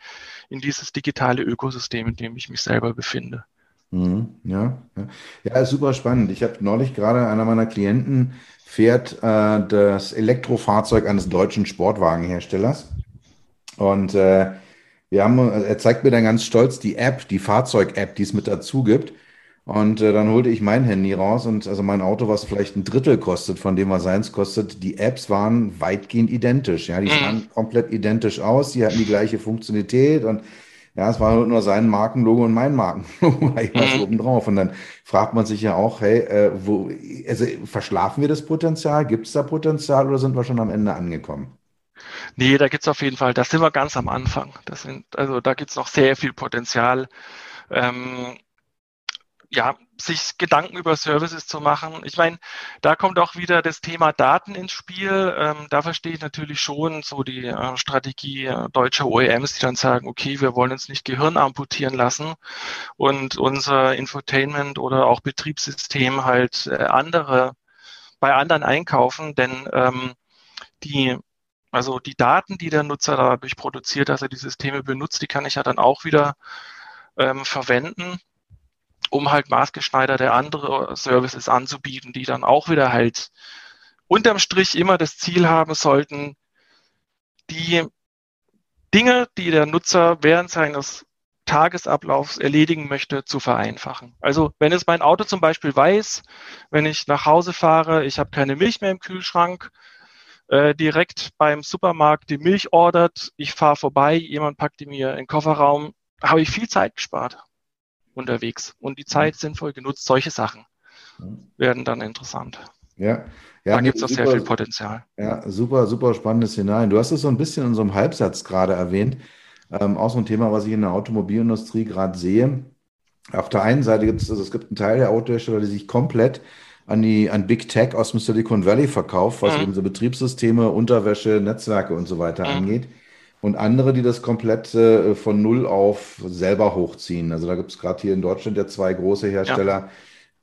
in dieses digitale Ökosystem, in dem ich mich selber befinde. Mhm, ja, ja, ja, ist super spannend. Ich habe neulich gerade einer meiner Klienten fährt äh, das Elektrofahrzeug eines deutschen Sportwagenherstellers und äh, wir haben, er zeigt mir dann ganz stolz die App, die Fahrzeug-App, die es mit dazu gibt. Und äh, dann holte ich mein Handy raus und also mein Auto, was vielleicht ein Drittel kostet von dem, was seins kostet, die Apps waren weitgehend identisch. Ja, die mhm. sahen komplett identisch aus, die hatten die gleiche Funktionalität und ja, es war nur sein Markenlogo und mein Markenlogo was mhm. oben drauf. Und dann fragt man sich ja auch, hey, äh, wo, also verschlafen wir das Potenzial? Gibt es da Potenzial oder sind wir schon am Ende angekommen? Nee, da gibt's auf jeden Fall, da sind wir ganz am Anfang. Das sind, also da gibt's noch sehr viel Potenzial. Ähm, ja, sich Gedanken über Services zu machen. Ich meine, da kommt auch wieder das Thema Daten ins Spiel. Ähm, da verstehe ich natürlich schon so die äh, Strategie äh, deutscher OEMs, die dann sagen, okay, wir wollen uns nicht Gehirn amputieren lassen und unser Infotainment oder auch Betriebssystem halt äh, andere bei anderen einkaufen, denn ähm, die also die Daten, die der Nutzer dadurch produziert, dass er die Systeme benutzt, die kann ich ja dann auch wieder ähm, verwenden, um halt maßgeschneiderte andere Services anzubieten, die dann auch wieder halt unterm Strich immer das Ziel haben sollten, die Dinge, die der Nutzer während seines Tagesablaufs erledigen möchte, zu vereinfachen. Also wenn es mein Auto zum Beispiel weiß, wenn ich nach Hause fahre, ich habe keine Milch mehr im Kühlschrank, äh, direkt beim Supermarkt die Milch ordert, ich fahre vorbei, jemand packt die mir in den Kofferraum, habe ich viel Zeit gespart unterwegs und die Zeit sinnvoll genutzt. Solche Sachen werden dann interessant. Ja, ja, da gibt es auch sehr viel Potenzial. Ja, super, super spannendes Szenario. Du hast es so ein bisschen in so einem Halbsatz gerade erwähnt. Ähm, auch so ein Thema, was ich in der Automobilindustrie gerade sehe. Auf der einen Seite gibt es, also es gibt einen Teil der Autohersteller, die sich komplett an die an Big Tech aus dem Silicon Valley verkauft, was mhm. eben so Betriebssysteme, Unterwäsche, Netzwerke und so weiter mhm. angeht. Und andere, die das komplett äh, von null auf selber hochziehen. Also da gibt es gerade hier in Deutschland ja zwei große Hersteller, ja.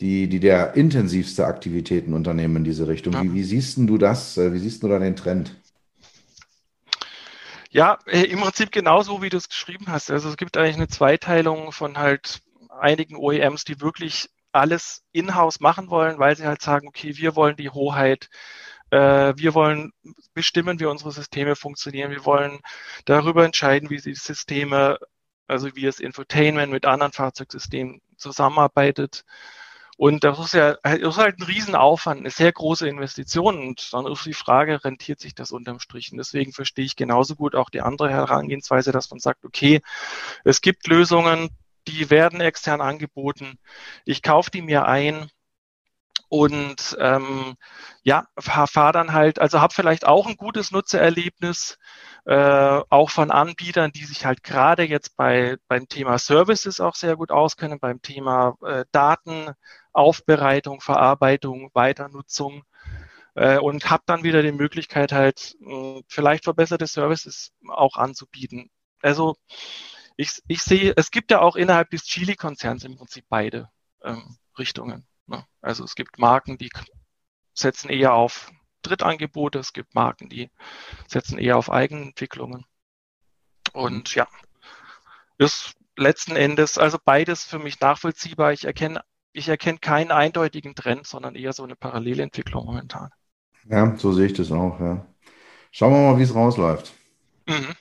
die, die der intensivste Aktivitäten unternehmen in diese Richtung. Ja. Wie, wie siehst du das? Äh, wie siehst du da den Trend? Ja, äh, im Prinzip genauso, wie du es geschrieben hast. Also es gibt eigentlich eine Zweiteilung von halt einigen OEMs, die wirklich alles in-house machen wollen, weil sie halt sagen, okay, wir wollen die Hoheit, äh, wir wollen bestimmen, wie unsere Systeme funktionieren, wir wollen darüber entscheiden, wie die Systeme, also wie das Infotainment mit anderen Fahrzeugsystemen zusammenarbeitet. Und das ist ja das ist halt ein Riesenaufwand, eine sehr große Investition. Und dann ist die Frage, rentiert sich das unterm Strich? Und deswegen verstehe ich genauso gut auch die andere Herangehensweise, dass man sagt, okay, es gibt Lösungen, die werden extern angeboten. Ich kaufe die mir ein und ähm, ja, fahre dann halt, also habe vielleicht auch ein gutes Nutzererlebnis, äh, auch von Anbietern, die sich halt gerade jetzt bei beim Thema Services auch sehr gut auskennen, beim Thema äh, Datenaufbereitung, Verarbeitung, Weiternutzung äh, und habe dann wieder die Möglichkeit halt mh, vielleicht verbesserte Services auch anzubieten. Also ich, ich sehe, es gibt ja auch innerhalb des Chili-Konzerns im Prinzip beide ähm, Richtungen. Ne? Also es gibt Marken, die setzen eher auf Drittangebote, es gibt Marken, die setzen eher auf Eigenentwicklungen. Und ja, ist letzten Endes also beides für mich nachvollziehbar. Ich erkenne, ich erkenne keinen eindeutigen Trend, sondern eher so eine Parallelentwicklung momentan. Ja, so sehe ich das auch, ja. Schauen wir mal, wie es rausläuft. Mhm.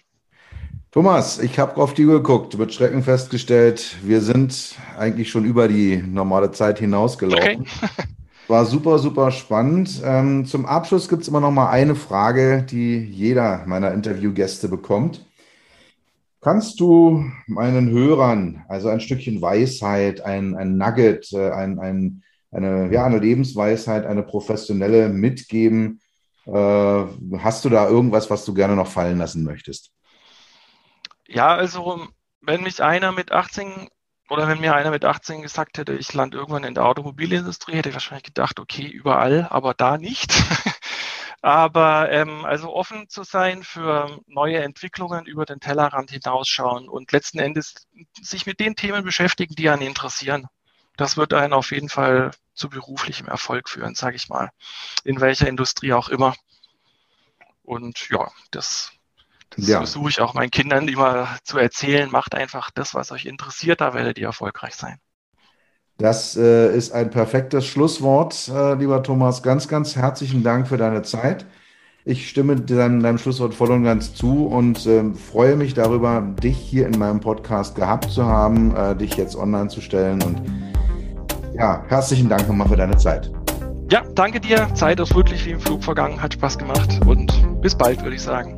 Thomas, ich habe auf die Uhr geguckt, mit Schrecken festgestellt, wir sind eigentlich schon über die normale Zeit hinausgelaufen. Okay. War super, super spannend. Ähm, zum Abschluss gibt es immer noch mal eine Frage, die jeder meiner Interviewgäste bekommt. Kannst du meinen Hörern also ein Stückchen Weisheit, ein, ein Nugget, äh, ein, ein, eine, ja, eine Lebensweisheit, eine professionelle mitgeben? Äh, hast du da irgendwas, was du gerne noch fallen lassen möchtest? Ja, also wenn mich einer mit 18 oder wenn mir einer mit 18 gesagt hätte, ich lande irgendwann in der Automobilindustrie, hätte ich wahrscheinlich gedacht, okay, überall, aber da nicht. Aber ähm, also offen zu sein für neue Entwicklungen über den Tellerrand hinausschauen und letzten Endes sich mit den Themen beschäftigen, die einen interessieren. Das wird einen auf jeden Fall zu beruflichem Erfolg führen, sage ich mal. In welcher Industrie auch immer. Und ja, das, das ja. versuche ich auch meinen Kindern immer zu erzählen. Macht einfach das, was euch interessiert, da werdet ihr erfolgreich sein. Das äh, ist ein perfektes Schlusswort, äh, lieber Thomas. Ganz, ganz herzlichen Dank für deine Zeit. Ich stimme deinem, deinem Schlusswort voll und ganz zu und äh, freue mich darüber, dich hier in meinem Podcast gehabt zu haben, äh, dich jetzt online zu stellen. Und ja, herzlichen Dank nochmal für deine Zeit. Ja, danke dir. Zeit ist wirklich wie im Flug vergangen, hat Spaß gemacht und bis bald, würde ich sagen.